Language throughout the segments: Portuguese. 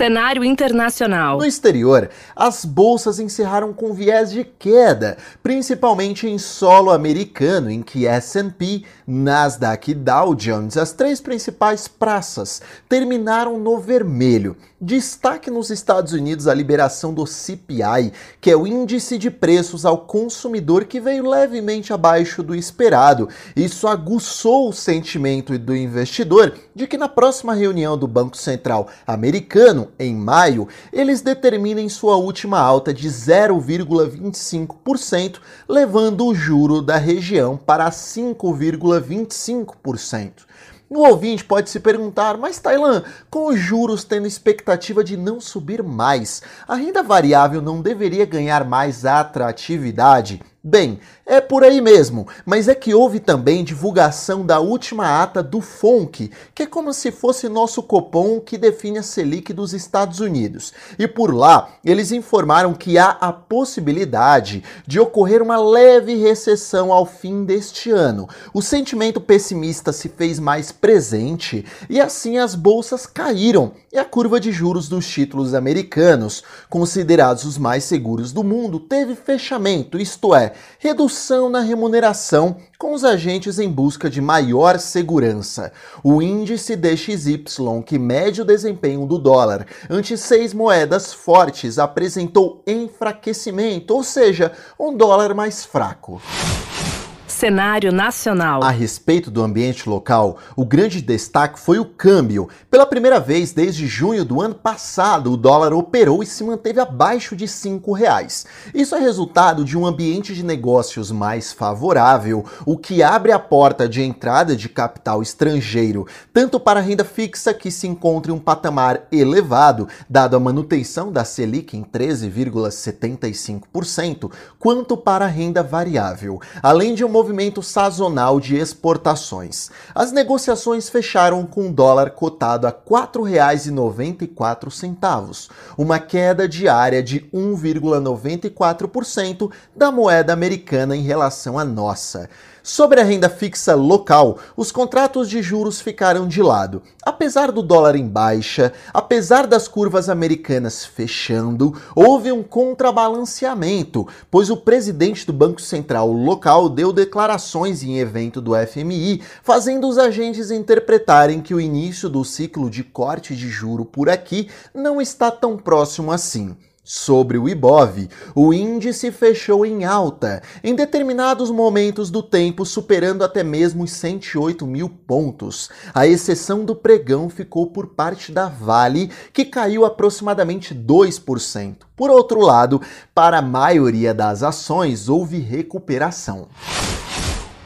Cenário internacional. No exterior, as bolsas encerraram com viés de queda, principalmente em solo americano, em que S&P, Nasdaq e Dow Jones, as três principais praças, terminaram no vermelho. Destaque nos Estados Unidos a liberação do CPI, que é o índice de preços ao consumidor que veio levemente abaixo do esperado. Isso aguçou o sentimento do investidor de que na próxima reunião do Banco Central americano, em maio, eles determinem sua última alta de 0,25%, levando o juro da região para 5,25%. O ouvinte pode se perguntar, mas Tailan, com os juros tendo expectativa de não subir mais, a renda variável não deveria ganhar mais atratividade? Bem, é por aí mesmo, mas é que houve também divulgação da última ata do FONC, que é como se fosse nosso Copom que define a Selic dos Estados Unidos. E por lá, eles informaram que há a possibilidade de ocorrer uma leve recessão ao fim deste ano. O sentimento pessimista se fez mais presente e assim as bolsas caíram e a curva de juros dos títulos americanos, considerados os mais seguros do mundo, teve fechamento, isto é, redução na remuneração com os agentes em busca de maior segurança. O índice DXY, que mede o desempenho do dólar ante seis moedas fortes, apresentou enfraquecimento, ou seja, um dólar mais fraco cenário nacional. A respeito do ambiente local, o grande destaque foi o câmbio. Pela primeira vez desde junho do ano passado, o dólar operou e se manteve abaixo de R$ reais. Isso é resultado de um ambiente de negócios mais favorável, o que abre a porta de entrada de capital estrangeiro, tanto para a renda fixa que se encontra em um patamar elevado, dado a manutenção da Selic em 13,75%, quanto para a renda variável, além de um movimento movimento sazonal de exportações. As negociações fecharam com o dólar cotado a R$ 4,94, uma queda diária de 1,94% da moeda americana em relação à nossa. Sobre a renda fixa local, os contratos de juros ficaram de lado. Apesar do dólar em baixa, apesar das curvas americanas fechando, houve um contrabalanceamento, pois o presidente do Banco Central local deu declarações em evento do FMI, fazendo os agentes interpretarem que o início do ciclo de corte de juro por aqui não está tão próximo assim. Sobre o Ibov, o índice fechou em alta, em determinados momentos do tempo superando até mesmo os 108 mil pontos. A exceção do pregão ficou por parte da Vale, que caiu aproximadamente 2%. Por outro lado, para a maioria das ações houve recuperação.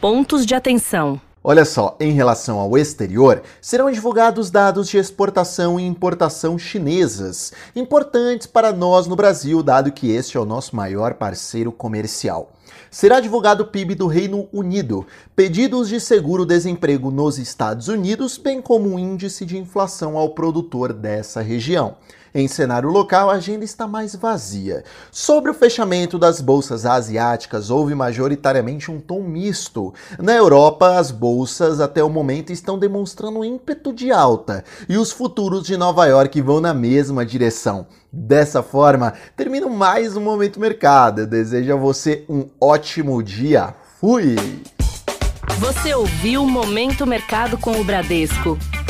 Pontos de atenção. Olha só, em relação ao exterior, serão divulgados dados de exportação e importação chinesas, importantes para nós no Brasil, dado que este é o nosso maior parceiro comercial. Será divulgado o PIB do Reino Unido, pedidos de seguro-desemprego nos Estados Unidos, bem como o índice de inflação ao produtor dessa região. Em cenário local, a agenda está mais vazia. Sobre o fechamento das bolsas asiáticas, houve majoritariamente um tom misto. Na Europa, as bolsas até o momento estão demonstrando um ímpeto de alta e os futuros de Nova York vão na mesma direção. Dessa forma, termino mais um Momento Mercado. desejo a você um ótimo dia. Fui! Você ouviu Momento Mercado com o Bradesco